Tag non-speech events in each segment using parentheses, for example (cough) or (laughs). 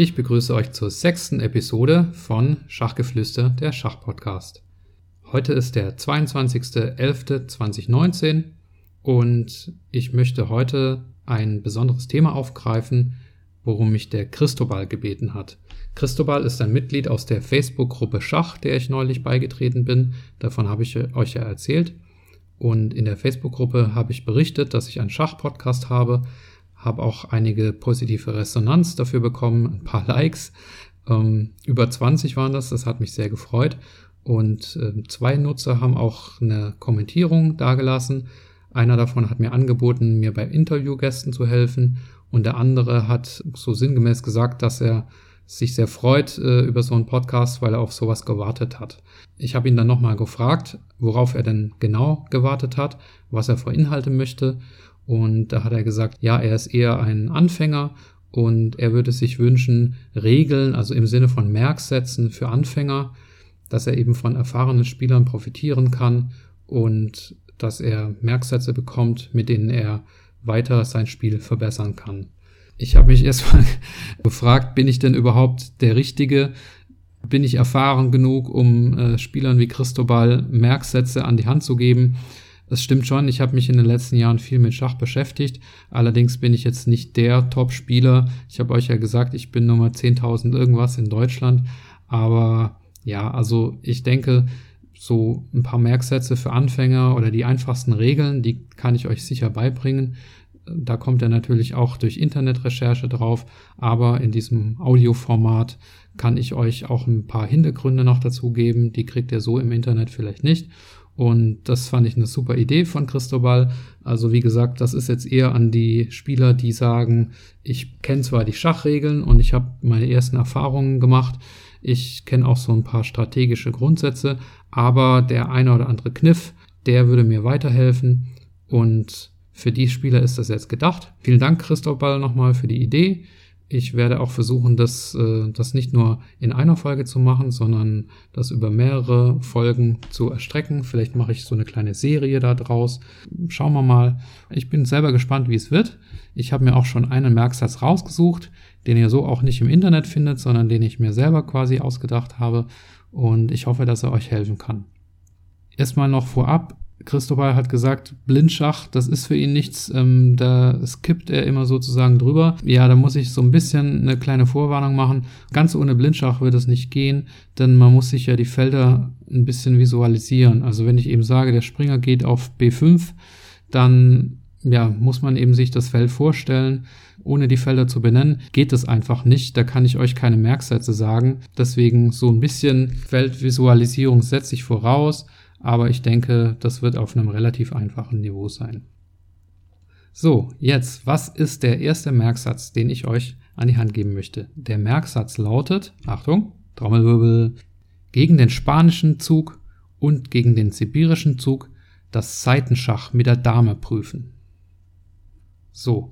Ich begrüße euch zur sechsten Episode von Schachgeflüster, der Schachpodcast. Heute ist der 22.11.2019 und ich möchte heute ein besonderes Thema aufgreifen, worum mich der Christobal gebeten hat. Christobal ist ein Mitglied aus der Facebook-Gruppe Schach, der ich neulich beigetreten bin. Davon habe ich euch ja erzählt. Und in der Facebook-Gruppe habe ich berichtet, dass ich einen Schach-Podcast habe, habe auch einige positive Resonanz dafür bekommen, ein paar Likes. Ähm, über 20 waren das, das hat mich sehr gefreut. Und äh, zwei Nutzer haben auch eine Kommentierung dagelassen. Einer davon hat mir angeboten, mir bei Interviewgästen zu helfen. Und der andere hat so sinngemäß gesagt, dass er sich sehr freut äh, über so einen Podcast, weil er auf sowas gewartet hat. Ich habe ihn dann nochmal gefragt, worauf er denn genau gewartet hat, was er für Inhalte möchte. Und da hat er gesagt, ja, er ist eher ein Anfänger und er würde sich wünschen, Regeln, also im Sinne von Merksätzen für Anfänger, dass er eben von erfahrenen Spielern profitieren kann und dass er Merksätze bekommt, mit denen er weiter sein Spiel verbessern kann. Ich habe mich (laughs) erstmal gefragt, bin ich denn überhaupt der Richtige? Bin ich erfahren genug, um äh, Spielern wie Christobal Merksätze an die Hand zu geben? Es stimmt schon, ich habe mich in den letzten Jahren viel mit Schach beschäftigt. Allerdings bin ich jetzt nicht der Top-Spieler. Ich habe euch ja gesagt, ich bin Nummer 10.000 irgendwas in Deutschland. Aber ja, also ich denke, so ein paar Merksätze für Anfänger oder die einfachsten Regeln, die kann ich euch sicher beibringen. Da kommt er natürlich auch durch Internetrecherche drauf, aber in diesem Audioformat kann ich euch auch ein paar Hintergründe noch dazu geben. Die kriegt ihr so im Internet vielleicht nicht. Und das fand ich eine super Idee von Cristobal. Also wie gesagt, das ist jetzt eher an die Spieler, die sagen, ich kenne zwar die Schachregeln und ich habe meine ersten Erfahrungen gemacht. Ich kenne auch so ein paar strategische Grundsätze, aber der eine oder andere Kniff, der würde mir weiterhelfen. Und für die Spieler ist das jetzt gedacht. Vielen Dank, Cristobal, nochmal für die Idee. Ich werde auch versuchen, das, äh, das nicht nur in einer Folge zu machen, sondern das über mehrere Folgen zu erstrecken. Vielleicht mache ich so eine kleine Serie da draus. Schauen wir mal. Ich bin selber gespannt, wie es wird. Ich habe mir auch schon einen Merksatz rausgesucht, den ihr so auch nicht im Internet findet, sondern den ich mir selber quasi ausgedacht habe. Und ich hoffe, dass er euch helfen kann. Erstmal noch vorab, Christopher hat gesagt, Blindschach, das ist für ihn nichts, ähm, da skippt er immer sozusagen drüber. Ja, da muss ich so ein bisschen eine kleine Vorwarnung machen. Ganz ohne Blindschach wird es nicht gehen, denn man muss sich ja die Felder ein bisschen visualisieren. Also wenn ich eben sage, der Springer geht auf B5, dann ja, muss man eben sich das Feld vorstellen. Ohne die Felder zu benennen, geht es einfach nicht. Da kann ich euch keine Merksätze sagen. Deswegen so ein bisschen Feldvisualisierung setze ich voraus aber ich denke, das wird auf einem relativ einfachen Niveau sein. So, jetzt, was ist der erste Merksatz, den ich euch an die Hand geben möchte? Der Merksatz lautet, Achtung, Trommelwirbel, gegen den spanischen Zug und gegen den sibirischen Zug das Seitenschach mit der Dame prüfen. So,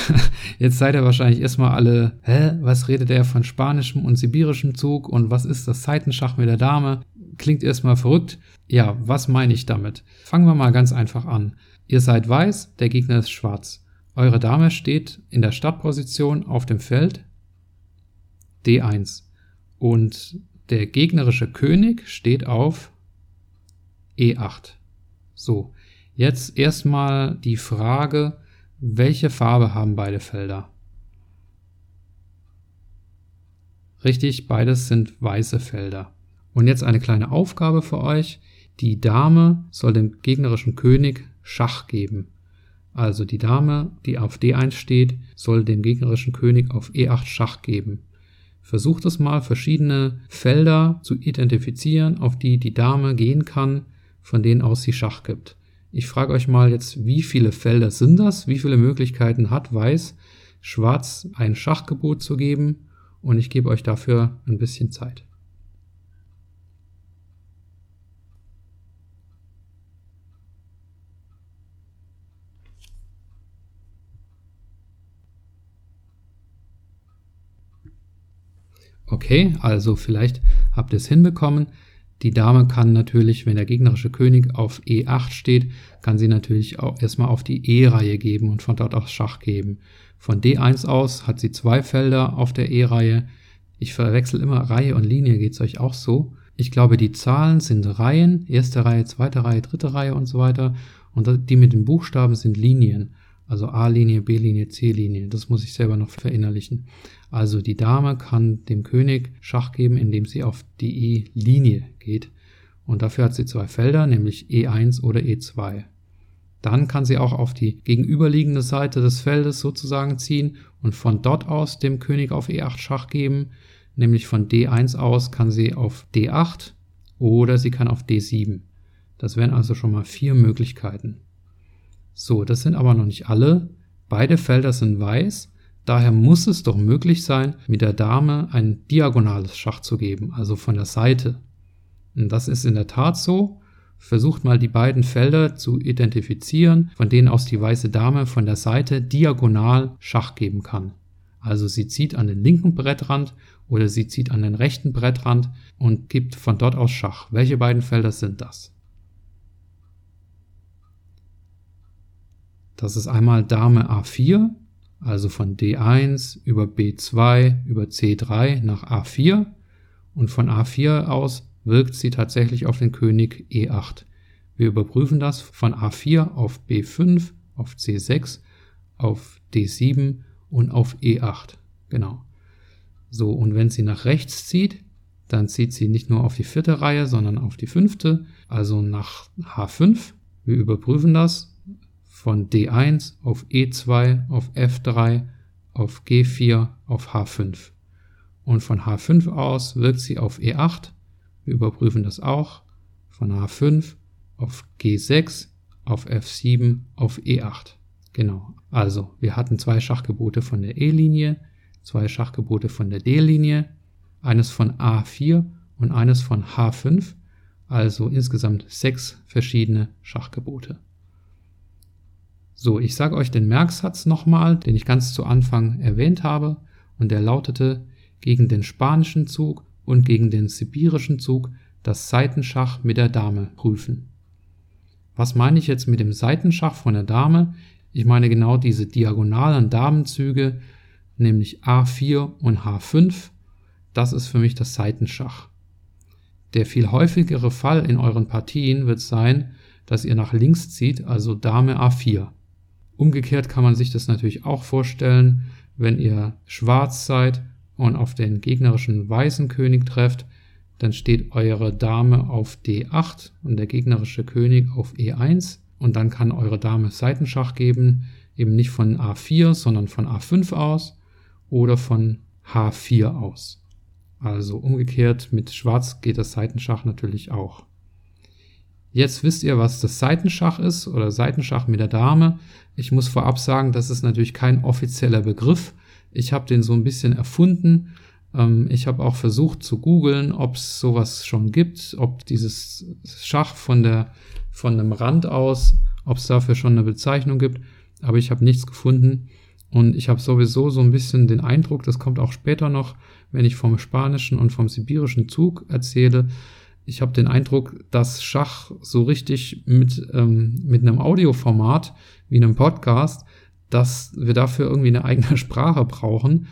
(laughs) Jetzt seid ihr wahrscheinlich erstmal alle, hä, was redet er von spanischem und sibirischem Zug und was ist das Seitenschach mit der Dame? Klingt erstmal verrückt. Ja, was meine ich damit? Fangen wir mal ganz einfach an. Ihr seid weiß, der Gegner ist schwarz. Eure Dame steht in der Startposition auf dem Feld D1 und der gegnerische König steht auf E8. So, jetzt erstmal die Frage, welche Farbe haben beide Felder? Richtig, beides sind weiße Felder. Und jetzt eine kleine Aufgabe für euch. Die Dame soll dem gegnerischen König Schach geben. Also die Dame, die auf D1 steht, soll dem gegnerischen König auf E8 Schach geben. Versucht es mal, verschiedene Felder zu identifizieren, auf die die Dame gehen kann, von denen aus sie Schach gibt. Ich frage euch mal jetzt, wie viele Felder sind das? Wie viele Möglichkeiten hat Weiß, Schwarz ein Schachgebot zu geben? und ich gebe euch dafür ein bisschen Zeit. Okay, also vielleicht habt ihr es hinbekommen. Die Dame kann natürlich, wenn der gegnerische König auf E8 steht, kann sie natürlich auch erstmal auf die E-Reihe geben und von dort aus Schach geben. Von D1 aus hat sie zwei Felder auf der E-Reihe. Ich verwechsel immer Reihe und Linie, geht's euch auch so? Ich glaube, die Zahlen sind Reihen, erste Reihe, zweite Reihe, dritte Reihe und so weiter. Und die mit den Buchstaben sind Linien. Also A-Linie, B-Linie, C-Linie. Das muss ich selber noch verinnerlichen. Also die Dame kann dem König Schach geben, indem sie auf die E-Linie geht. Und dafür hat sie zwei Felder, nämlich E1 oder E2. Dann kann sie auch auf die gegenüberliegende Seite des Feldes sozusagen ziehen und von dort aus dem König auf E8 Schach geben, nämlich von D1 aus kann sie auf D8 oder sie kann auf D7. Das wären also schon mal vier Möglichkeiten. So, das sind aber noch nicht alle. Beide Felder sind weiß, daher muss es doch möglich sein, mit der Dame ein diagonales Schach zu geben, also von der Seite. Und das ist in der Tat so. Versucht mal die beiden Felder zu identifizieren, von denen aus die weiße Dame von der Seite diagonal Schach geben kann. Also sie zieht an den linken Brettrand oder sie zieht an den rechten Brettrand und gibt von dort aus Schach. Welche beiden Felder sind das? Das ist einmal Dame A4, also von D1 über B2 über C3 nach A4 und von A4 aus wirkt sie tatsächlich auf den König E8. Wir überprüfen das von A4 auf B5, auf C6, auf D7 und auf E8. Genau. So, und wenn sie nach rechts zieht, dann zieht sie nicht nur auf die vierte Reihe, sondern auf die fünfte, also nach H5. Wir überprüfen das von D1 auf E2, auf F3, auf G4, auf H5. Und von H5 aus wirkt sie auf E8, wir überprüfen das auch von H5 auf G6, auf F7, auf E8. Genau. Also, wir hatten zwei Schachgebote von der E-Linie, zwei Schachgebote von der D-Linie, eines von A4 und eines von H5, also insgesamt sechs verschiedene Schachgebote. So, ich sage euch den Merksatz nochmal, den ich ganz zu Anfang erwähnt habe, und der lautete, gegen den spanischen Zug und gegen den sibirischen Zug das Seitenschach mit der Dame prüfen. Was meine ich jetzt mit dem Seitenschach von der Dame? Ich meine genau diese diagonalen Damenzüge, nämlich A4 und H5. Das ist für mich das Seitenschach. Der viel häufigere Fall in euren Partien wird sein, dass ihr nach links zieht, also Dame A4. Umgekehrt kann man sich das natürlich auch vorstellen, wenn ihr schwarz seid und auf den gegnerischen weißen König trefft, dann steht eure Dame auf D8 und der gegnerische König auf E1 und dann kann eure Dame Seitenschach geben, eben nicht von A4, sondern von A5 aus oder von H4 aus. Also umgekehrt mit Schwarz geht das Seitenschach natürlich auch. Jetzt wisst ihr, was das Seitenschach ist oder Seitenschach mit der Dame. Ich muss vorab sagen, das ist natürlich kein offizieller Begriff. Ich habe den so ein bisschen erfunden. Ähm, ich habe auch versucht zu googeln, ob es sowas schon gibt, ob dieses Schach von der von einem Rand aus, ob es dafür schon eine Bezeichnung gibt. Aber ich habe nichts gefunden. Und ich habe sowieso so ein bisschen den Eindruck, das kommt auch später noch, wenn ich vom spanischen und vom sibirischen Zug erzähle. Ich habe den Eindruck, dass Schach so richtig mit, ähm, mit einem Audioformat wie einem Podcast dass wir dafür irgendwie eine eigene (laughs) Sprache brauchen,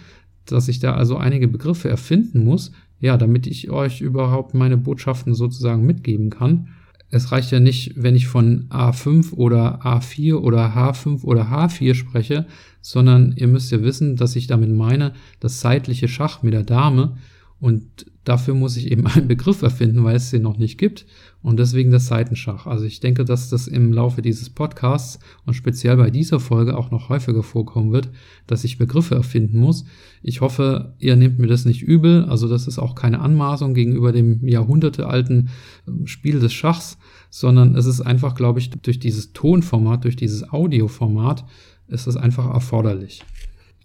dass ich da also einige Begriffe erfinden muss, ja, damit ich euch überhaupt meine Botschaften sozusagen mitgeben kann. Es reicht ja nicht, wenn ich von A5 oder A4 oder H5 oder H4 spreche, sondern ihr müsst ja wissen, dass ich damit meine, das seitliche Schach mit der Dame und dafür muss ich eben (laughs) einen Begriff erfinden, weil es den noch nicht gibt. Und deswegen das Seitenschach. Also ich denke, dass das im Laufe dieses Podcasts und speziell bei dieser Folge auch noch häufiger vorkommen wird, dass ich Begriffe erfinden muss. Ich hoffe, ihr nehmt mir das nicht übel. Also das ist auch keine Anmaßung gegenüber dem jahrhundertealten ähm, Spiel des Schachs, sondern es ist einfach, glaube ich, durch dieses Tonformat, durch dieses Audioformat, ist es einfach erforderlich.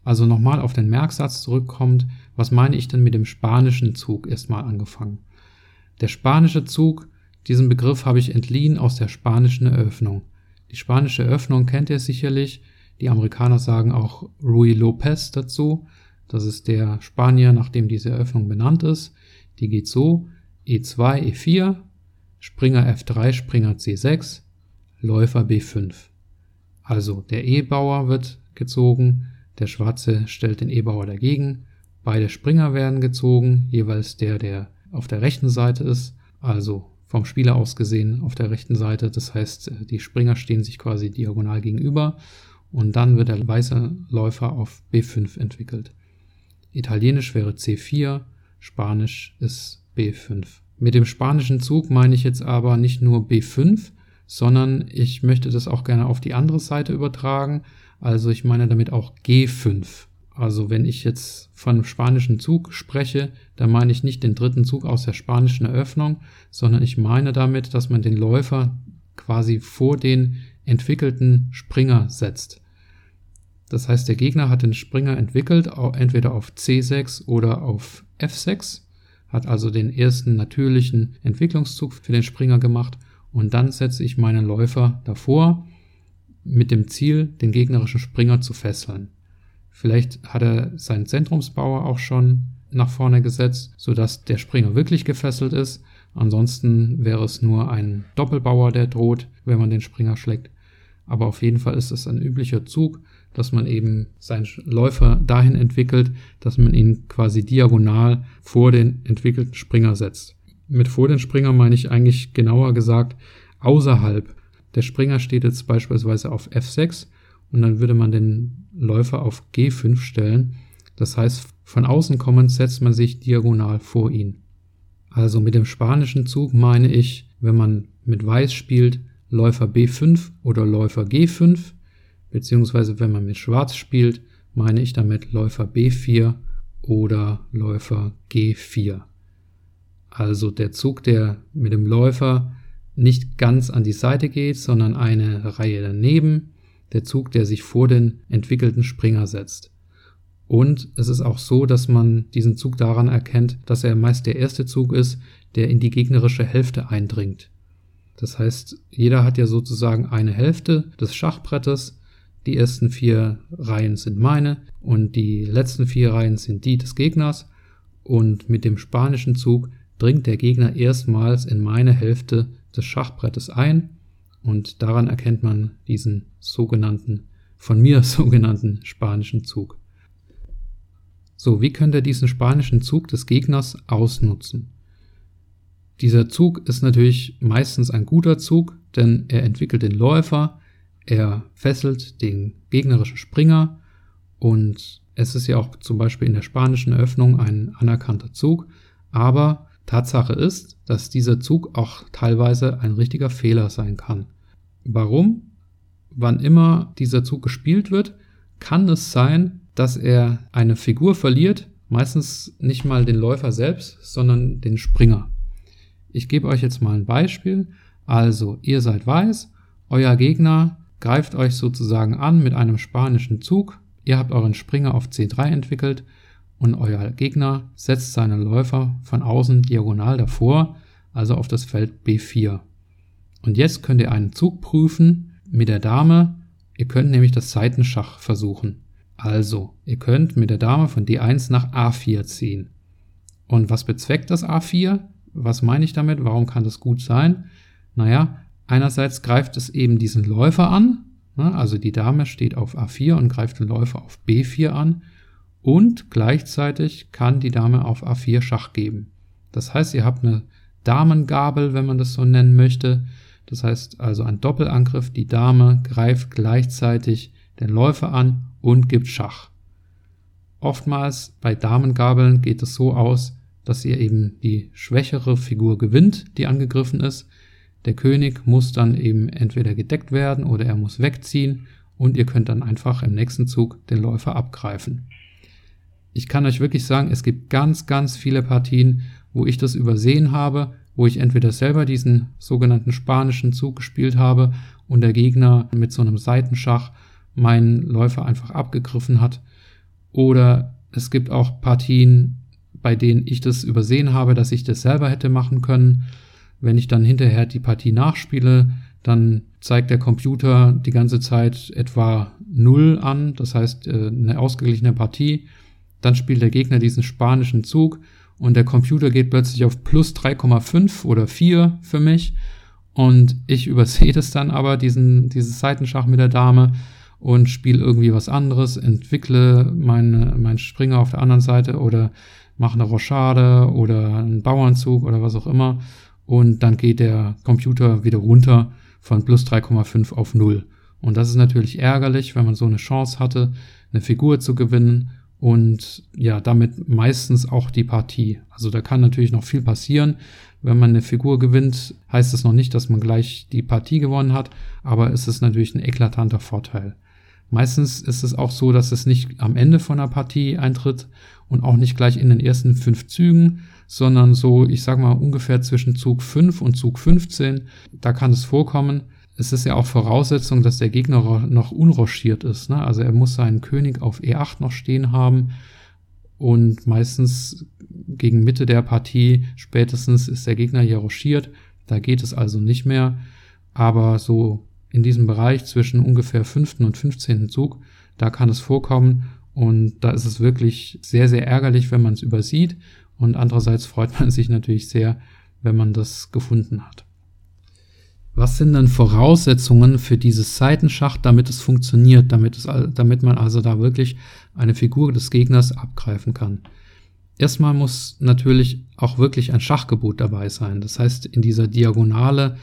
Also nochmal auf den Merksatz zurückkommt, Was meine ich denn mit dem spanischen Zug erstmal angefangen? Der spanische Zug, diesen Begriff habe ich entliehen aus der spanischen Eröffnung. Die spanische Eröffnung kennt ihr sicherlich. Die Amerikaner sagen auch Rui Lopez dazu. Das ist der Spanier, nach dem diese Eröffnung benannt ist. Die geht so: E2, E4, Springer F3, Springer C6, Läufer B5. Also der E-Bauer wird gezogen, der Schwarze stellt den E-Bauer dagegen, beide Springer werden gezogen, jeweils der, der auf der rechten Seite ist, also vom Spieler aus gesehen auf der rechten Seite. Das heißt, die Springer stehen sich quasi diagonal gegenüber und dann wird der weiße Läufer auf B5 entwickelt. Italienisch wäre C4, Spanisch ist B5. Mit dem spanischen Zug meine ich jetzt aber nicht nur B5, sondern ich möchte das auch gerne auf die andere Seite übertragen. Also ich meine damit auch G5. Also wenn ich jetzt von spanischen Zug spreche, dann meine ich nicht den dritten Zug aus der spanischen Eröffnung, sondern ich meine damit, dass man den Läufer quasi vor den entwickelten Springer setzt. Das heißt, der Gegner hat den Springer entwickelt, entweder auf C6 oder auf F6, hat also den ersten natürlichen Entwicklungszug für den Springer gemacht und dann setze ich meinen Läufer davor mit dem Ziel, den gegnerischen Springer zu fesseln. Vielleicht hat er seinen Zentrumsbauer auch schon nach vorne gesetzt, sodass der Springer wirklich gefesselt ist. Ansonsten wäre es nur ein Doppelbauer, der droht, wenn man den Springer schlägt. Aber auf jeden Fall ist es ein üblicher Zug, dass man eben seinen Läufer dahin entwickelt, dass man ihn quasi diagonal vor den entwickelten Springer setzt. Mit vor den Springer meine ich eigentlich genauer gesagt außerhalb. Der Springer steht jetzt beispielsweise auf F6 und dann würde man den Läufer auf G5 stellen. Das heißt, von außen kommend setzt man sich diagonal vor ihn. Also mit dem spanischen Zug meine ich, wenn man mit Weiß spielt, Läufer B5 oder Läufer G5, beziehungsweise wenn man mit Schwarz spielt, meine ich damit Läufer B4 oder Läufer G4. Also der Zug, der mit dem Läufer nicht ganz an die Seite geht, sondern eine Reihe daneben, der Zug, der sich vor den entwickelten Springer setzt. Und es ist auch so, dass man diesen Zug daran erkennt, dass er meist der erste Zug ist, der in die gegnerische Hälfte eindringt. Das heißt, jeder hat ja sozusagen eine Hälfte des Schachbrettes. Die ersten vier Reihen sind meine und die letzten vier Reihen sind die des Gegners. Und mit dem spanischen Zug dringt der Gegner erstmals in meine Hälfte des Schachbrettes ein und daran erkennt man diesen sogenannten, von mir (laughs) sogenannten spanischen Zug. So, wie könnt ihr diesen spanischen Zug des Gegners ausnutzen? Dieser Zug ist natürlich meistens ein guter Zug, denn er entwickelt den Läufer, er fesselt den gegnerischen Springer und es ist ja auch zum Beispiel in der spanischen Eröffnung ein anerkannter Zug, aber Tatsache ist, dass dieser Zug auch teilweise ein richtiger Fehler sein kann. Warum? Wann immer dieser Zug gespielt wird, kann es sein, dass er eine Figur verliert, meistens nicht mal den Läufer selbst, sondern den Springer. Ich gebe euch jetzt mal ein Beispiel. Also, ihr seid weiß, euer Gegner greift euch sozusagen an mit einem spanischen Zug, ihr habt euren Springer auf C3 entwickelt und euer Gegner setzt seine Läufer von außen diagonal davor, also auf das Feld B4. Und jetzt könnt ihr einen Zug prüfen mit der Dame. Ihr könnt nämlich das Seitenschach versuchen. Also, ihr könnt mit der Dame von D1 nach A4 ziehen. Und was bezweckt das A4? Was meine ich damit? Warum kann das gut sein? Naja, einerseits greift es eben diesen Läufer an, ne? also die Dame steht auf A4 und greift den Läufer auf B4 an und gleichzeitig kann die Dame auf A4 Schach geben. Das heißt, ihr habt eine Damengabel, wenn man das so nennen möchte. Das heißt also ein Doppelangriff, die Dame greift gleichzeitig den Läufer an und gibt Schach. Oftmals bei Damengabeln geht es so aus, dass ihr eben die schwächere Figur gewinnt, die angegriffen ist. Der König muss dann eben entweder gedeckt werden oder er muss wegziehen und ihr könnt dann einfach im nächsten Zug den Läufer abgreifen. Ich kann euch wirklich sagen, es gibt ganz, ganz viele Partien, wo ich das übersehen habe, wo ich entweder selber diesen sogenannten spanischen Zug gespielt habe und der Gegner mit so einem Seitenschach meinen Läufer einfach abgegriffen hat, oder Es gibt auch Partien, bei denen ich das übersehen habe, dass ich das selber hätte machen können. Wenn ich dann hinterher die Partie nachspiele, dann zeigt der Computer die ganze Zeit etwa 0 an, das heißt äh, eine ausgeglichene Partie. Dann spielt der Gegner diesen spanischen Zug und der Computer geht plötzlich auf plus 3,5 oder 4 für mich und ich (laughs) übersehe das dann aber, diesen, dieses Seitenschach mit der Dame und spiele irgendwie was anderes, entwickle meine, meinen Springer auf der anderen Seite oder mache eine Rochade oder einen Bauernzug oder was auch immer und dann geht der Computer wieder runter von plus 3,5 auf 0. Und das ist natürlich ärgerlich, wenn man so eine Chance hatte, eine Figur zu gewinnen und ja, damit meistens auch die Partie. Also da kann natürlich noch viel passieren. Wenn man eine Figur gewinnt, heißt das noch nicht, dass man gleich die Partie gewonnen hat, aber es ist natürlich ein eklatanter Vorteil. Meistens ist es auch so, dass es nicht am Ende von der Partie eintritt und auch nicht gleich in den ersten fünf Zügen, sondern so, ich sag mal, ungefähr zwischen Zug 5 und Zug 15. Da kann es vorkommen. Es ist ja auch Voraussetzung, dass der Gegner noch unrochiert ist. Ne? Also er muss seinen König auf E8 noch stehen haben. Und meistens gegen Mitte der Partie spätestens ist der Gegner hier rochiert. Da geht es also nicht mehr. Aber so in diesem Bereich zwischen ungefähr 5. und 15. Zug, da kann es vorkommen. Und da ist es wirklich sehr, sehr ärgerlich, wenn man es übersieht. Und andererseits freut man sich natürlich sehr, wenn man das gefunden hat. Was sind denn Voraussetzungen für dieses Seitenschach, damit es funktioniert, damit, es, damit man also da wirklich eine Figur des Gegners abgreifen kann? Erstmal muss natürlich auch wirklich ein Schachgebot dabei sein. Das heißt, in dieser Diagonale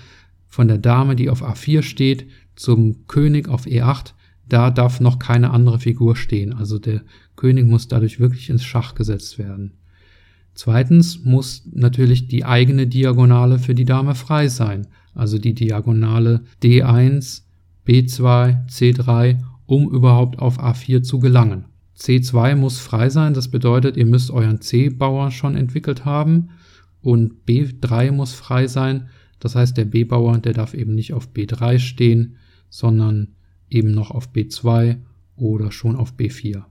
von der Dame, die auf A4 steht, zum König auf E8, da darf noch keine andere Figur stehen. Also der König muss dadurch wirklich ins Schach gesetzt werden. Zweitens muss natürlich die eigene Diagonale für die Dame frei sein, also die Diagonale D1, B2, C3, um überhaupt auf A4 zu gelangen. C2 muss frei sein, das bedeutet, ihr müsst euren C-Bauer schon entwickelt haben und B3 muss frei sein, das heißt, der B-Bauer, der darf eben nicht auf B3 stehen, sondern eben noch auf B2 oder schon auf B4.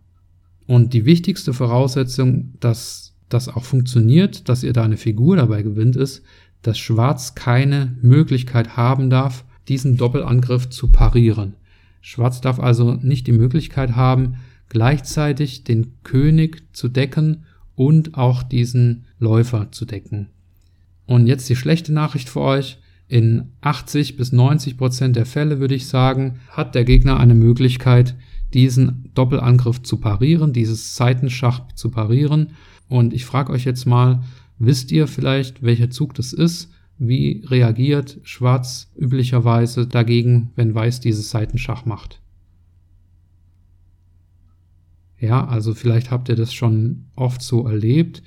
Und die wichtigste Voraussetzung, dass das auch funktioniert, dass ihr da eine Figur dabei gewinnt, ist, dass Schwarz keine Möglichkeit haben darf, diesen Doppelangriff zu parieren. Schwarz darf also nicht die Möglichkeit haben, gleichzeitig den König zu decken und auch diesen Läufer zu decken. Und jetzt die schlechte Nachricht für euch. In 80 bis 90 Prozent der Fälle würde ich sagen, hat der Gegner eine Möglichkeit, diesen Doppelangriff zu parieren, dieses Seitenschach zu parieren. Und ich frage euch jetzt mal, wisst ihr vielleicht, welcher Zug das ist? Wie reagiert Schwarz üblicherweise dagegen, wenn Weiß dieses Seitenschach macht? Ja, also vielleicht habt ihr das schon oft so erlebt.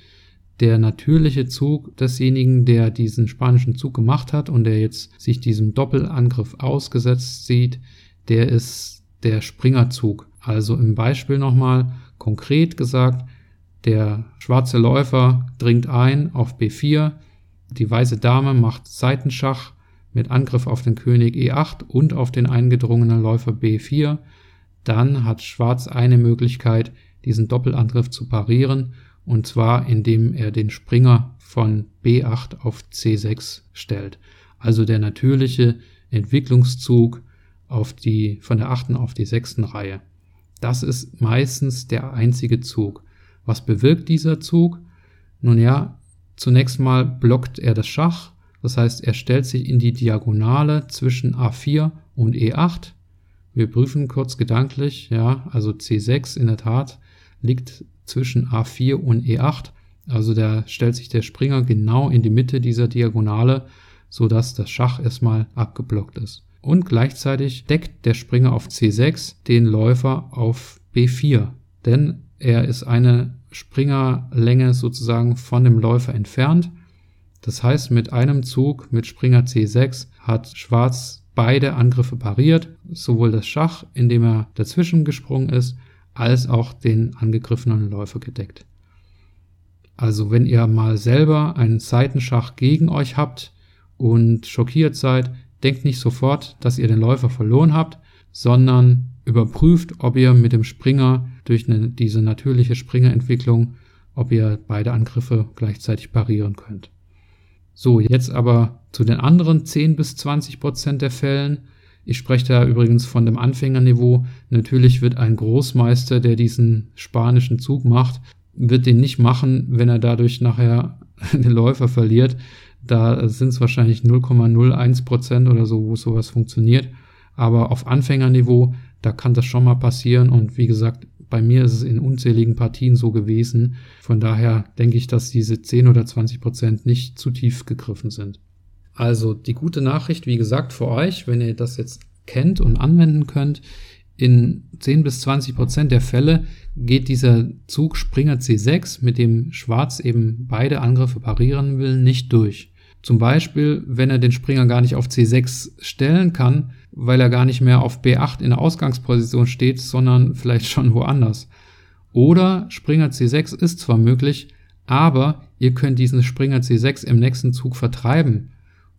Der natürliche Zug desjenigen, der diesen spanischen Zug gemacht hat und der jetzt sich diesem Doppelangriff ausgesetzt sieht, der ist der Springerzug. Also im Beispiel nochmal konkret gesagt, der schwarze Läufer dringt ein auf B4. Die weiße Dame macht Seitenschach mit Angriff auf den König E8 und auf den eingedrungenen Läufer B4. Dann hat Schwarz eine Möglichkeit, diesen Doppelangriff zu parieren, und zwar indem er den Springer von B8 auf C6 stellt. Also der natürliche Entwicklungszug auf die, von der achten auf die sechsten Reihe. Das ist meistens der einzige Zug. Was bewirkt dieser Zug? Nun ja, zunächst mal blockt er das Schach, das heißt, er stellt sich in die Diagonale zwischen A4 und E8. Wir prüfen kurz gedanklich, ja, also C6 in der Tat liegt zwischen A4 und E8. Also da stellt sich der Springer genau in die Mitte dieser Diagonale, so dass das Schach erstmal abgeblockt ist. Und gleichzeitig deckt der Springer auf C6 den Läufer auf B4. Denn er ist eine Springerlänge sozusagen von dem Läufer entfernt. Das heißt, mit einem Zug mit Springer C6 hat Schwarz beide Angriffe pariert, sowohl das Schach, indem er dazwischen gesprungen ist, als auch den angegriffenen Läufer gedeckt. Also wenn ihr mal selber einen Seitenschach gegen euch habt und schockiert seid, denkt nicht sofort, dass ihr den Läufer verloren habt, sondern überprüft, ob ihr mit dem Springer durch eine, diese natürliche Springerentwicklung, ob ihr beide Angriffe gleichzeitig parieren könnt. So, jetzt aber zu den anderen 10 bis 20 Prozent der Fällen. Ich spreche da übrigens von dem Anfängerniveau. Natürlich wird ein Großmeister, der diesen spanischen Zug macht, wird den nicht machen, wenn er dadurch nachher (laughs) den Läufer verliert. Da sind es wahrscheinlich 0,01 Prozent oder so, wo sowas funktioniert. Aber auf Anfängerniveau, da kann das schon mal passieren. Und wie gesagt, bei mir ist es in unzähligen Partien so gewesen. Von daher denke ich, dass diese 10 oder 20 Prozent nicht zu tief gegriffen sind. Also die gute Nachricht, wie gesagt, für euch, wenn ihr das jetzt kennt und anwenden könnt, in 10 bis 20 Prozent der Fälle geht dieser Zug Springer C6, mit dem Schwarz eben beide Angriffe parieren will, nicht durch. Zum Beispiel, wenn er den Springer gar nicht auf C6 stellen kann, weil er gar nicht mehr auf B8 in der Ausgangsposition steht, sondern vielleicht schon woanders. Oder Springer C6 ist zwar möglich, aber ihr könnt diesen Springer C6 im nächsten Zug vertreiben.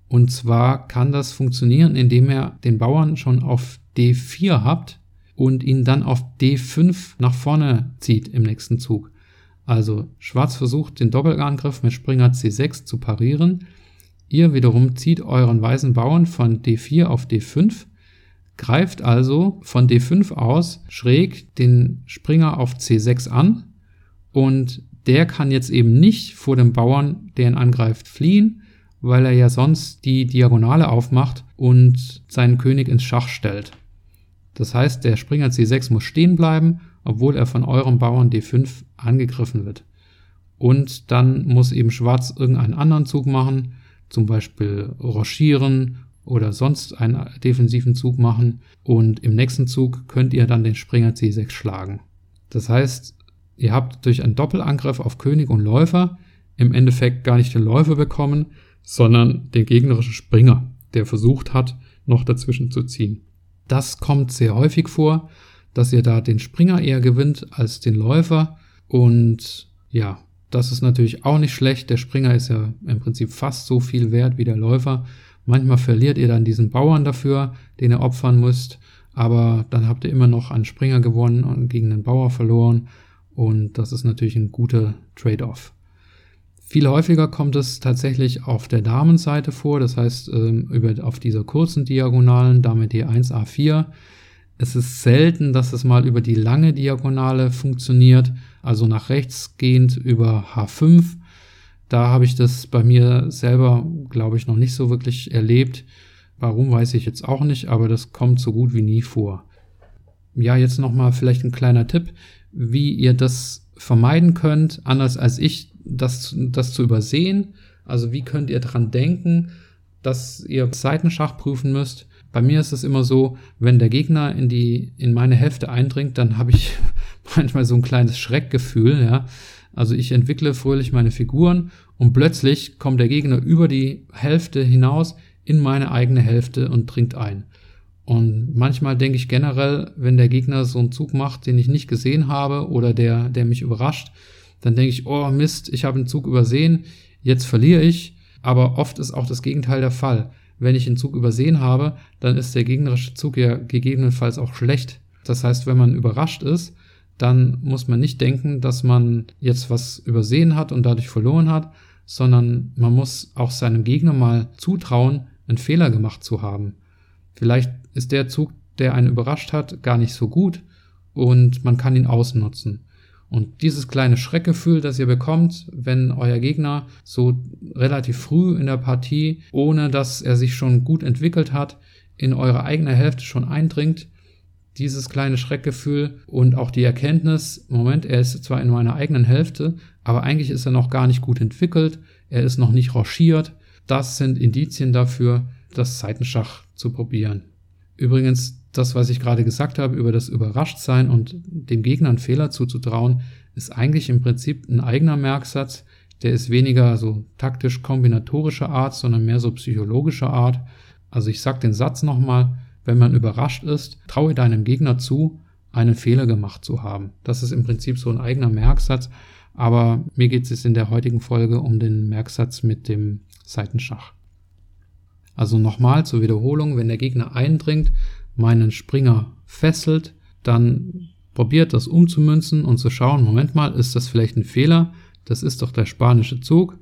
Und zwar kann das funktionieren, indem ihr den Bauern schon auf D4 habt und ihn dann auf D5 nach vorne zieht im nächsten Zug. Also Schwarz versucht den Doppelangriff mit Springer C6 zu parieren. Ihr wiederum zieht euren weißen Bauern von D4 auf D5, greift also von D5 aus schräg den Springer auf C6 an und der kann jetzt eben nicht vor dem Bauern, der ihn angreift, fliehen, weil er ja sonst die Diagonale aufmacht und seinen König ins Schach stellt. Das heißt, der Springer C6 muss stehen bleiben, obwohl er von eurem Bauern D5 angegriffen wird. Und dann muss eben Schwarz irgendeinen anderen Zug machen, zum Beispiel rochieren oder sonst einen defensiven Zug machen. Und im nächsten Zug könnt ihr dann den Springer C6 schlagen. Das heißt, ihr habt durch einen Doppelangriff auf König und Läufer im Endeffekt gar nicht den Läufer bekommen, sondern den gegnerischen Springer, der versucht hat, noch dazwischen zu ziehen. Das kommt sehr häufig vor, dass ihr da den Springer eher gewinnt als den Läufer. Und ja, das ist natürlich auch nicht schlecht. Der Springer ist ja im Prinzip fast so viel wert wie der Läufer. Manchmal verliert ihr dann diesen Bauern dafür, den ihr opfern müsst. Aber dann habt ihr immer noch einen Springer gewonnen und gegen den Bauer verloren. Und das ist natürlich ein guter Trade-off. Viel häufiger kommt es tatsächlich auf der Damenseite vor, das heißt ähm, über, auf dieser kurzen Diagonalen, Dame D1, A4. Es ist selten, dass es mal über die lange Diagonale funktioniert, also nach rechts gehend über H5. Da habe ich das bei mir selber, glaube ich, noch nicht so wirklich erlebt. Warum weiß ich jetzt auch nicht, aber das kommt so gut wie nie vor. Ja, jetzt nochmal vielleicht ein kleiner Tipp, wie ihr das vermeiden könnt, anders als ich das, das zu übersehen? Also wie könnt ihr dran denken, dass ihr Seitenschach prüfen müsst? Bei mir ist es immer so, wenn der Gegner in die in meine Hälfte eindringt, dann habe ich (laughs) manchmal so ein kleines Schreckgefühl, ja. Also ich entwickle fröhlich meine Figuren und plötzlich kommt der Gegner über die Hälfte hinaus in meine eigene Hälfte und dringt ein. Und manchmal denke ich generell, wenn der Gegner so einen Zug macht, den ich nicht gesehen habe oder der, der mich überrascht, dann denke ich, oh Mist, ich habe einen Zug übersehen, jetzt verliere ich. Aber oft ist auch das Gegenteil der Fall. Wenn ich einen Zug übersehen habe, dann ist der gegnerische Zug ja gegebenenfalls auch schlecht. Das heißt, wenn man überrascht ist, dann muss man nicht denken, dass man jetzt was übersehen hat und dadurch verloren hat, sondern man muss auch seinem Gegner mal zutrauen, einen Fehler gemacht zu haben. Vielleicht ist der Zug, der einen überrascht hat, gar nicht so gut und man kann ihn ausnutzen. Und dieses kleine Schreckgefühl, das ihr bekommt, wenn euer Gegner so relativ früh in der Partie, ohne dass er sich schon gut entwickelt hat, in eure eigene Hälfte schon eindringt, dieses kleine Schreckgefühl und auch die Erkenntnis, Moment, er ist zwar in meiner eigenen Hälfte, aber eigentlich ist er noch gar nicht gut entwickelt, er ist noch nicht rochiert, das sind Indizien dafür, das Seitenschach zu probieren. Übrigens, das, was ich gerade gesagt habe über das Überraschtsein und dem Gegner einen Fehler zuzutrauen, ist eigentlich im Prinzip ein eigener Merksatz. Der ist weniger so taktisch kombinatorischer Art, sondern mehr so psychologischer Art. Also ich sag den Satz nochmal, wenn man überrascht ist, traue deinem Gegner zu, einen Fehler gemacht zu haben. Das ist im Prinzip so ein eigener Merksatz, aber mir geht es in der heutigen Folge um den Merksatz mit dem Seitenschach. Also nochmal zur Wiederholung, wenn der Gegner eindringt, meinen Springer fesselt, dann probiert das umzumünzen und zu schauen, Moment mal, ist das vielleicht ein Fehler? Das ist doch der spanische Zug.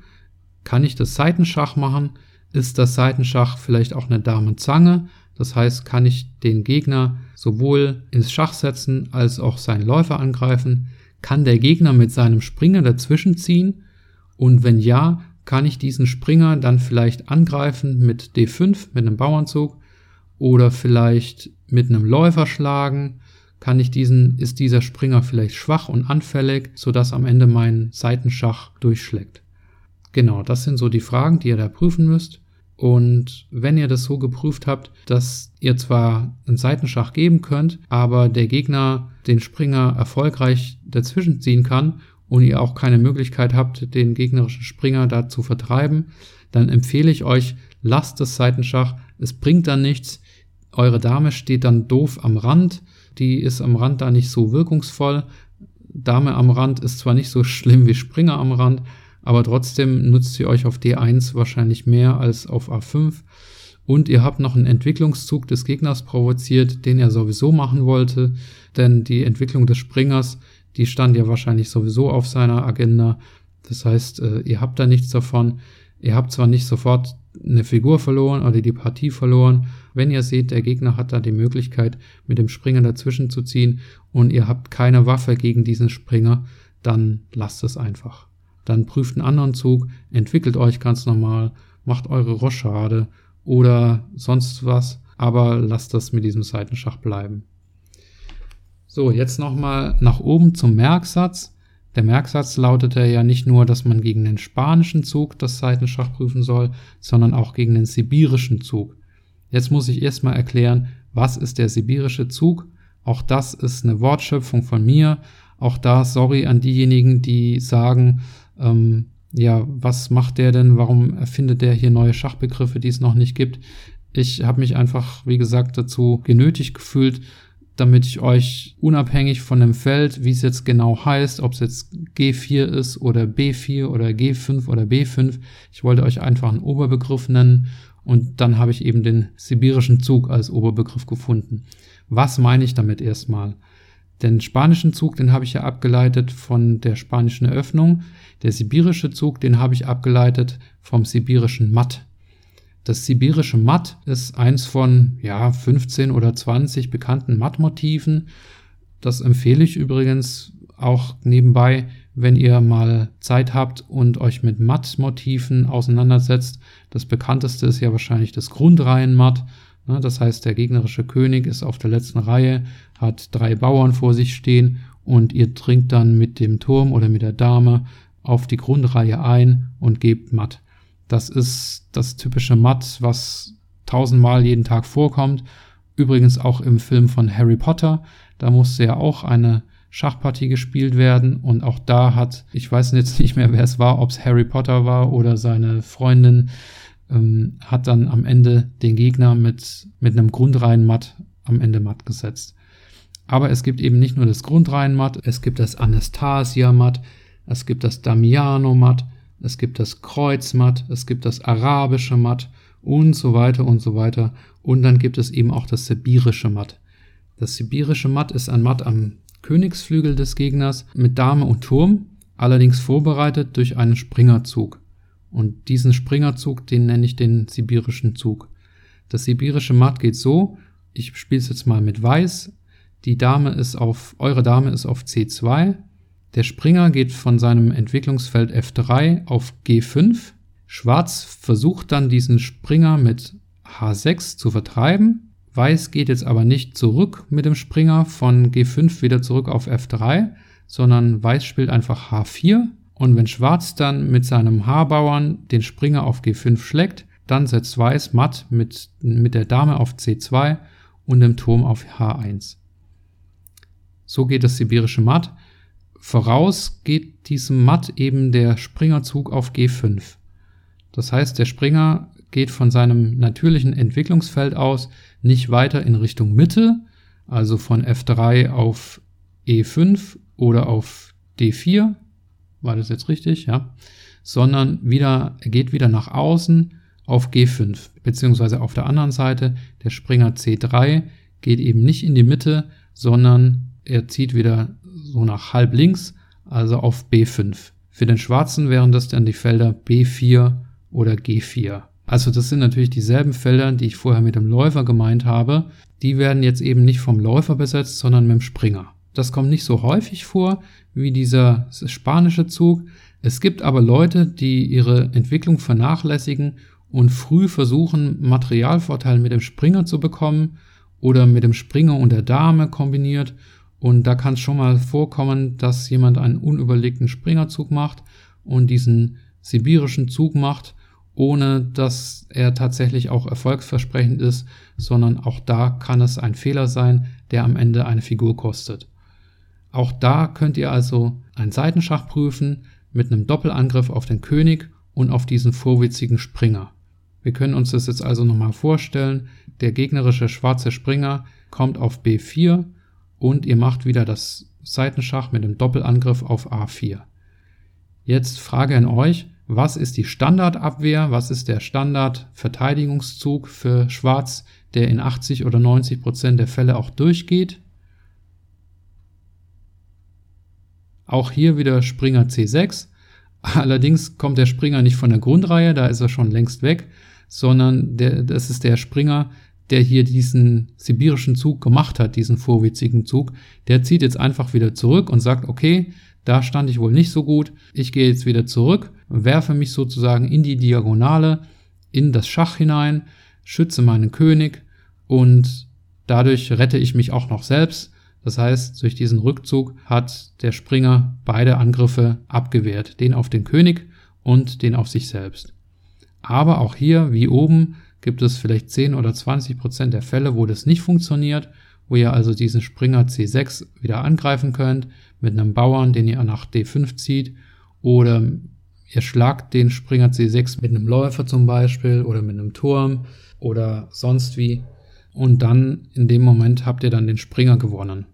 Kann ich das Seitenschach machen? Ist das Seitenschach vielleicht auch eine Damenzange? Das heißt, kann ich den Gegner sowohl ins Schach setzen als auch seinen Läufer angreifen? Kann der Gegner mit seinem Springer dazwischen ziehen? Und wenn ja, kann ich diesen Springer dann vielleicht angreifen mit D5, mit einem Bauernzug oder vielleicht mit einem Läufer schlagen? Kann ich diesen, ist dieser Springer vielleicht schwach und anfällig, sodass am Ende mein Seitenschach durchschlägt? Genau, das sind so die Fragen, die ihr da prüfen müsst. Und wenn ihr das so geprüft habt, dass ihr zwar einen Seitenschach geben könnt, aber der Gegner den Springer erfolgreich dazwischen ziehen kann und ihr auch keine Möglichkeit habt, den gegnerischen Springer da zu vertreiben, dann empfehle ich euch, lasst das Seitenschach. Es bringt dann nichts. Eure Dame steht dann doof am Rand. Die ist am Rand da nicht so wirkungsvoll. Dame am Rand ist zwar nicht so (laughs) schlimm wie Springer am Rand, aber trotzdem nutzt sie euch auf D1 wahrscheinlich mehr als auf A5. Und ihr habt noch einen Entwicklungszug des Gegners provoziert, den er sowieso machen wollte, denn die Entwicklung des Springers die stand ja wahrscheinlich sowieso auf seiner Agenda. Das heißt, äh, ihr habt da nichts davon. Ihr habt zwar nicht sofort eine Figur verloren oder die Partie verloren. Wenn ihr seht, der Gegner hat da die Möglichkeit, mit dem Springer dazwischen zu ziehen und ihr habt keine Waffe gegen diesen Springer, dann lasst es einfach. Dann prüft einen anderen Zug, entwickelt euch ganz normal, macht eure Rochade oder sonst was, aber lasst das mit diesem Seitenschach bleiben. So, jetzt nochmal nach oben zum Merksatz. Der Merksatz lautete ja nicht nur, dass man gegen den spanischen Zug das Seitenschach prüfen soll, sondern auch gegen den sibirischen Zug. Jetzt muss ich erstmal erklären, was ist der sibirische Zug? Auch das ist eine Wortschöpfung von mir. Auch da sorry an diejenigen, die sagen, ähm, ja, was macht der denn? Warum erfindet der hier neue Schachbegriffe, die es noch nicht gibt? Ich habe mich einfach, wie gesagt, dazu genötigt gefühlt, damit ich euch unabhängig von dem Feld, wie es jetzt genau heißt, ob es jetzt G4 ist oder B4 oder G5 oder B5, ich wollte euch einfach einen Oberbegriff nennen und dann habe ich eben den sibirischen Zug als Oberbegriff gefunden. Was meine ich damit erstmal? Den spanischen Zug, den habe ich ja abgeleitet von der spanischen Eröffnung. Der sibirische Zug, den habe ich abgeleitet vom sibirischen Matt. Das sibirische Matt ist eins von ja, 15 oder 20 bekannten Mattmotiven. Das empfehle ich übrigens auch nebenbei, wenn ihr mal Zeit habt und euch mit Mattmotiven auseinandersetzt. Das bekannteste ist ja wahrscheinlich das Grundreihenmatt. Ne, das heißt, der gegnerische König ist auf der letzten Reihe, hat drei Bauern vor sich stehen und ihr dringt dann mit dem Turm oder mit der Dame auf die Grundreihe ein und gebt Matt. Das ist das typische Matt, was tausendmal jeden Tag vorkommt. Übrigens auch im Film von Harry Potter. Da musste ja auch eine Schachpartie gespielt werden und auch da hat, ich weiß jetzt nicht mehr, wer es war, ob es Harry Potter war oder seine Freundin, ähm, hat dann am Ende den Gegner mit, mit einem Grundreihen Matt am Ende matt gesetzt. Aber es gibt eben nicht nur das Grundreihen Matt, es gibt das Anastasia Matt, es gibt das Damiano Matt, es gibt das Kreuzmatt, es gibt das arabische Matt und so weiter und so weiter. Und dann gibt es eben auch das sibirische Matt. Das sibirische Matt ist ein Matt am Königsflügel des Gegners mit Dame und Turm, allerdings vorbereitet durch einen Springerzug. Und diesen Springerzug, den nenne ich den sibirischen Zug. Das sibirische Matt geht so, ich spiele es jetzt mal mit Weiß. Die Dame ist auf, eure Dame ist auf C2, der Springer geht von seinem Entwicklungsfeld F3 auf G5. Schwarz versucht dann diesen Springer mit H6 zu vertreiben. Weiß geht jetzt aber nicht zurück mit dem Springer von G5 wieder zurück auf F3, sondern Weiß spielt einfach H4. Und wenn Schwarz dann mit seinem H-Bauern den Springer auf G5 schlägt, dann setzt Weiß matt mit, mit der Dame auf C2 und dem Turm auf H1. So geht das sibirische Matt. Voraus geht diesem Matt eben der Springerzug auf G5. Das heißt, der Springer geht von seinem natürlichen Entwicklungsfeld aus nicht weiter in Richtung Mitte, also von F3 auf E5 oder auf D4, war das jetzt richtig, ja, sondern wieder, er geht wieder nach außen auf G5, beziehungsweise auf der anderen Seite der Springer C3 geht eben nicht in die Mitte, sondern er zieht wieder so nach halb links, also auf B5. Für den Schwarzen wären das dann die Felder B4 oder G4. Also das sind natürlich dieselben Felder, die ich vorher mit dem Läufer gemeint habe. Die werden jetzt eben nicht vom Läufer besetzt, sondern mit dem Springer. Das kommt nicht so häufig vor wie dieser spanische Zug. Es gibt aber Leute, die ihre Entwicklung vernachlässigen und früh versuchen, Materialvorteil mit dem Springer zu bekommen oder mit dem Springer und der Dame kombiniert. Und da kann es schon mal vorkommen, dass jemand einen unüberlegten Springerzug macht und diesen sibirischen Zug macht, ohne dass er tatsächlich auch erfolgsversprechend ist, sondern auch da kann es ein Fehler sein, der am Ende eine Figur kostet. Auch da könnt ihr also einen Seitenschach prüfen mit einem Doppelangriff auf den König und auf diesen vorwitzigen Springer. Wir können uns das jetzt also nochmal vorstellen. Der gegnerische schwarze Springer kommt auf B4 und ihr macht wieder das Seitenschach mit dem Doppelangriff auf A4. Jetzt Frage an euch, was ist die Standardabwehr, was ist der Standardverteidigungszug für Schwarz, der in 80 oder 90 Prozent der Fälle auch durchgeht? Auch hier wieder Springer C6. Allerdings kommt der Springer nicht von der Grundreihe, da ist er schon längst weg, sondern der, das ist der Springer, der hier diesen sibirischen Zug gemacht hat, diesen vorwitzigen Zug. Der zieht jetzt einfach wieder zurück und sagt, okay, da stand ich wohl nicht so gut, ich gehe jetzt wieder zurück, werfe mich sozusagen in die Diagonale, in das Schach hinein, schütze meinen König und dadurch rette ich mich auch noch selbst das heißt, durch diesen Rückzug hat der Springer beide Angriffe abgewehrt, den auf den König und den auf sich selbst. Aber auch hier, wie oben, gibt es vielleicht 10 oder 20 Prozent der Fälle, wo das nicht funktioniert, wo ihr also diesen Springer C6 wieder angreifen könnt mit einem Bauern, den ihr nach D5 zieht oder ihr schlagt den Springer C6 mit einem Läufer zum Beispiel oder mit einem Turm oder sonst wie und dann in dem Moment habt ihr dann den Springer gewonnen.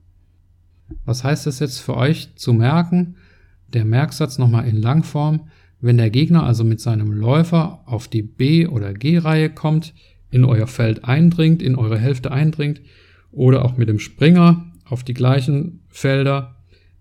Was heißt das jetzt für euch zu merken? Der Merksatz nochmal in Langform. Wenn der Gegner also mit seinem Läufer auf die B- oder G-Reihe kommt, in euer Feld eindringt, in eure Hälfte eindringt oder auch mit dem Springer auf die gleichen Felder,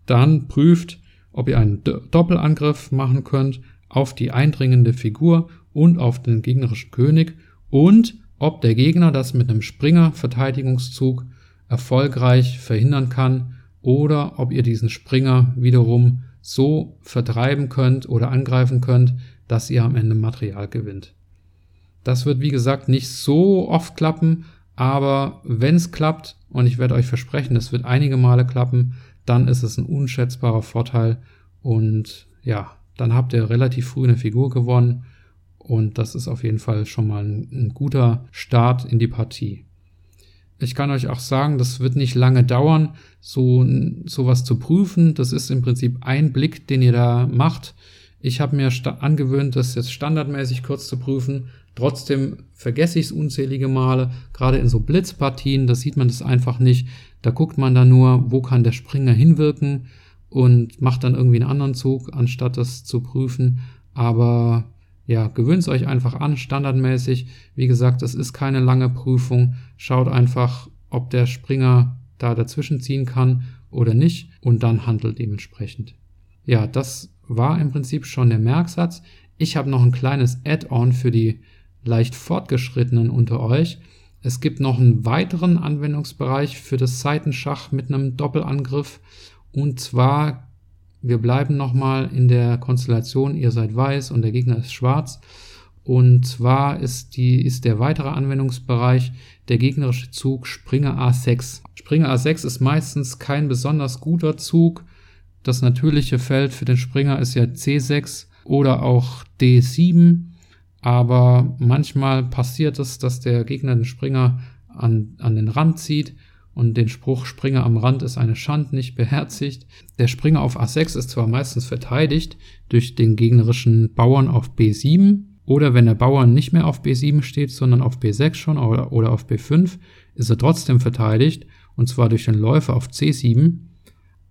dann prüft, ob ihr einen Doppelangriff machen könnt auf die eindringende Figur und auf den gegnerischen König und ob der Gegner das mit einem Springer-Verteidigungszug erfolgreich verhindern kann oder ob ihr diesen Springer wiederum so vertreiben könnt oder angreifen könnt, dass ihr am Ende Material gewinnt. Das wird wie gesagt nicht so oft klappen, aber wenn es klappt, und ich werde euch versprechen, es wird einige Male klappen, dann ist es ein unschätzbarer Vorteil und ja, dann habt ihr relativ früh eine Figur gewonnen und das ist auf jeden Fall schon mal ein, ein guter Start in die Partie. Ich kann euch auch sagen, das wird nicht lange dauern, so sowas zu prüfen. Das ist im Prinzip ein Blick, den ihr da macht. Ich habe mir angewöhnt, das jetzt standardmäßig kurz zu prüfen. Trotzdem vergesse ich es unzählige Male, gerade in so Blitzpartien, da sieht man das einfach nicht. Da guckt man dann nur, wo kann der Springer hinwirken und macht dann irgendwie einen anderen Zug, anstatt das zu prüfen. Aber ja, gewöhnt euch einfach an, standardmäßig. Wie gesagt, es ist keine lange Prüfung. Schaut einfach, ob der Springer da dazwischen ziehen kann oder nicht und dann handelt dementsprechend. Ja, das war im Prinzip schon der Merksatz. Ich habe noch ein kleines Add-on für die leicht fortgeschrittenen unter euch. Es gibt noch einen weiteren Anwendungsbereich für das Seitenschach mit einem Doppelangriff. Und zwar wir bleiben nochmal in der Konstellation, ihr seid weiß und der Gegner ist schwarz. Und zwar ist, die, ist der weitere Anwendungsbereich der gegnerische Zug Springer A6. Springer A6 ist meistens kein besonders guter Zug. Das natürliche Feld für den Springer ist ja C6 oder auch D7. Aber manchmal passiert es, dass der Gegner den Springer an, an den Rand zieht und den Spruch Springer am Rand ist eine Schand nicht beherzigt. Der Springer auf A6 ist zwar meistens verteidigt durch den gegnerischen Bauern auf B7 oder wenn der Bauer nicht mehr auf B7 steht, sondern auf B6 schon oder, oder auf B5, ist er trotzdem verteidigt und zwar durch den Läufer auf C7,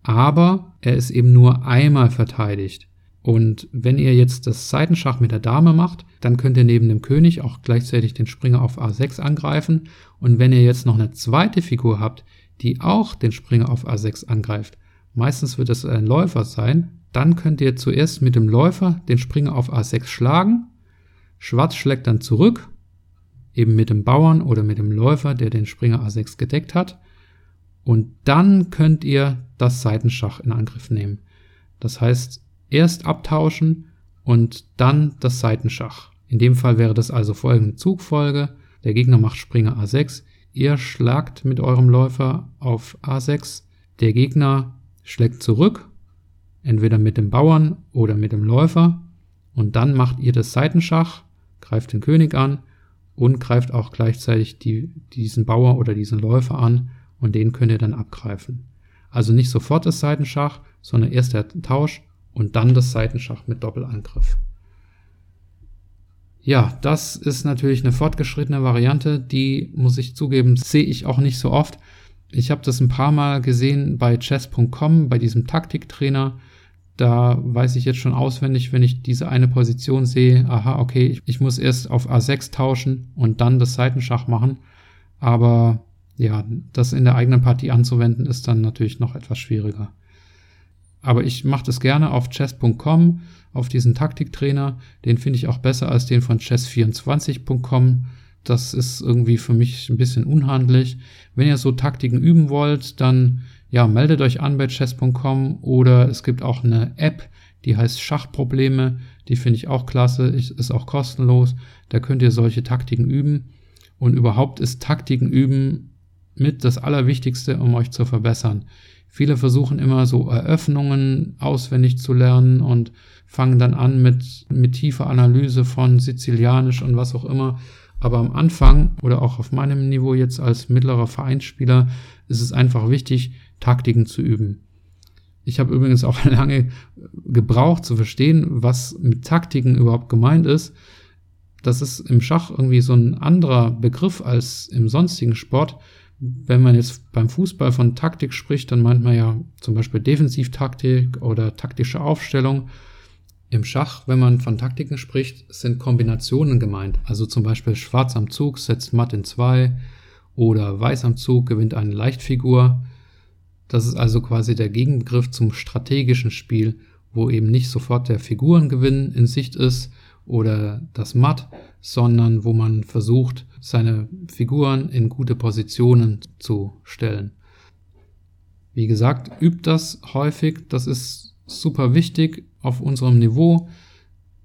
aber er ist eben nur einmal verteidigt. Und wenn ihr jetzt das Seitenschach mit der Dame macht, dann könnt ihr neben dem König auch gleichzeitig den Springer auf A6 angreifen. Und wenn ihr jetzt noch eine zweite Figur habt, die auch den Springer auf A6 angreift, meistens wird es ein Läufer sein, dann könnt ihr zuerst mit dem Läufer den Springer auf A6 schlagen. Schwarz schlägt dann zurück, eben mit dem Bauern oder mit dem Läufer, der den Springer A6 gedeckt hat. Und dann könnt ihr das Seitenschach in Angriff nehmen. Das heißt, erst abtauschen und dann das Seitenschach. In dem Fall wäre das also folgende Zugfolge. Der Gegner macht Springer A6, ihr schlagt mit eurem Läufer auf A6, der Gegner schlägt zurück, entweder mit dem Bauern oder mit dem Läufer, und dann macht ihr das Seitenschach, greift den König an und greift auch gleichzeitig die, diesen Bauer oder diesen Läufer an und den könnt ihr dann abgreifen. Also nicht sofort das Seitenschach, sondern erst der Tausch und dann das Seitenschach mit Doppelangriff. Ja, das ist natürlich eine fortgeschrittene Variante, die muss ich zugeben, sehe ich auch nicht so oft. Ich habe das ein paar Mal gesehen bei chess.com, bei diesem Taktiktrainer. Da weiß ich jetzt schon auswendig, wenn ich diese eine Position sehe, aha, okay, ich muss erst auf A6 tauschen und dann das Seitenschach machen. Aber ja, das in der eigenen Partie anzuwenden, ist dann natürlich noch etwas schwieriger. Aber ich mache das gerne auf chess.com, auf diesen Taktiktrainer. Den finde ich auch besser als den von chess24.com. Das ist irgendwie für mich ein bisschen unhandlich. Wenn ihr so Taktiken üben wollt, dann ja, meldet euch an bei chess.com oder es gibt auch eine App, die heißt Schachprobleme. Die finde ich auch klasse, ist auch kostenlos. Da könnt ihr solche Taktiken üben. Und überhaupt ist Taktiken üben mit das Allerwichtigste, um euch zu verbessern. Viele versuchen immer so Eröffnungen auswendig zu lernen und fangen dann an mit, mit tiefer Analyse von Sizilianisch und was auch immer. Aber am Anfang oder auch auf meinem Niveau jetzt als mittlerer Vereinsspieler ist es einfach wichtig, Taktiken zu üben. Ich habe übrigens auch (laughs) lange gebraucht zu verstehen, was mit Taktiken überhaupt gemeint ist. Das ist im Schach irgendwie so ein anderer Begriff als im sonstigen Sport wenn man jetzt beim Fußball von Taktik spricht, dann meint man ja zum Beispiel Defensivtaktik oder taktische Aufstellung. Im Schach, wenn man von Taktiken spricht, sind Kombinationen gemeint. Also zum Beispiel Schwarz am Zug setzt Matt in zwei oder Weiß am Zug gewinnt eine Leichtfigur. Das ist also quasi der Gegenbegriff zum strategischen Spiel, wo eben nicht sofort der Figurengewinn in Sicht ist oder das Matt, sondern wo man versucht, seine Figuren in gute Positionen zu stellen. Wie gesagt, übt das häufig, das ist super wichtig auf unserem Niveau.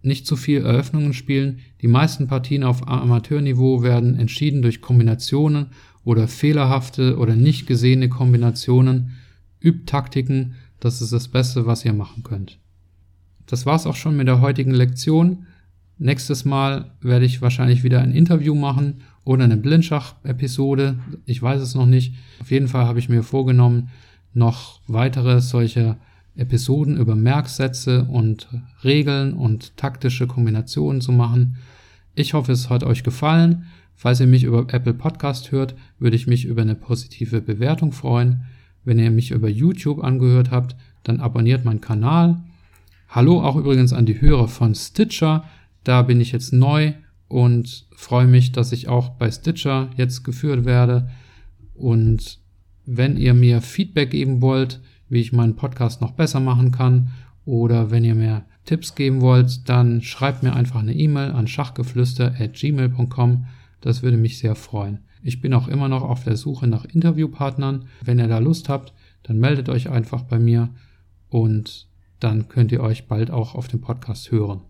Nicht zu viel Eröffnungen spielen. Die meisten Partien auf Amateurniveau werden entschieden durch Kombinationen oder fehlerhafte oder nicht gesehene Kombinationen. Übt Taktiken, das ist das Beste, was ihr machen könnt. Das war's auch schon mit der heutigen Lektion. Nächstes Mal werde ich wahrscheinlich wieder ein Interview machen oder eine Blindschach-Episode. Ich weiß es noch nicht. Auf jeden Fall habe ich mir vorgenommen, noch weitere solche Episoden über Merksätze und Regeln und taktische Kombinationen zu machen. Ich hoffe, es hat euch gefallen. Falls ihr mich über Apple Podcast hört, würde ich mich über eine positive Bewertung freuen. Wenn ihr mich über YouTube angehört habt, dann abonniert meinen Kanal. Hallo auch übrigens an die Hörer von Stitcher. Da bin ich jetzt neu und freue mich, dass ich auch bei Stitcher jetzt geführt werde. Und wenn ihr mir Feedback geben wollt, wie ich meinen Podcast noch besser machen kann, oder wenn ihr mir Tipps geben wollt, dann schreibt mir einfach eine E-Mail an schachgeflüster@gmail.com. Das würde mich sehr freuen. Ich bin auch immer noch auf der Suche nach Interviewpartnern. Wenn ihr da Lust habt, dann meldet euch einfach bei mir und dann könnt ihr euch bald auch auf dem Podcast hören.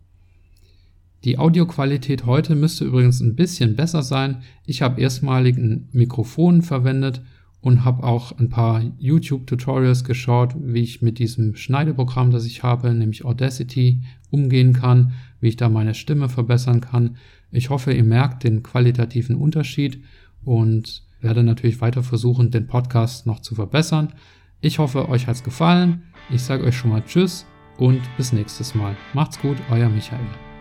Die Audioqualität heute müsste übrigens ein bisschen besser sein. Ich habe erstmalig ein Mikrofon verwendet und habe auch ein paar YouTube-Tutorials geschaut, wie ich mit diesem Schneideprogramm, das ich habe, nämlich Audacity, umgehen kann, wie ich da meine Stimme verbessern kann. Ich hoffe, ihr merkt den qualitativen Unterschied und werde natürlich weiter versuchen, den Podcast noch zu verbessern. Ich hoffe, euch hat's gefallen. Ich sage euch schon mal Tschüss und bis nächstes Mal. Macht's gut, euer Michael.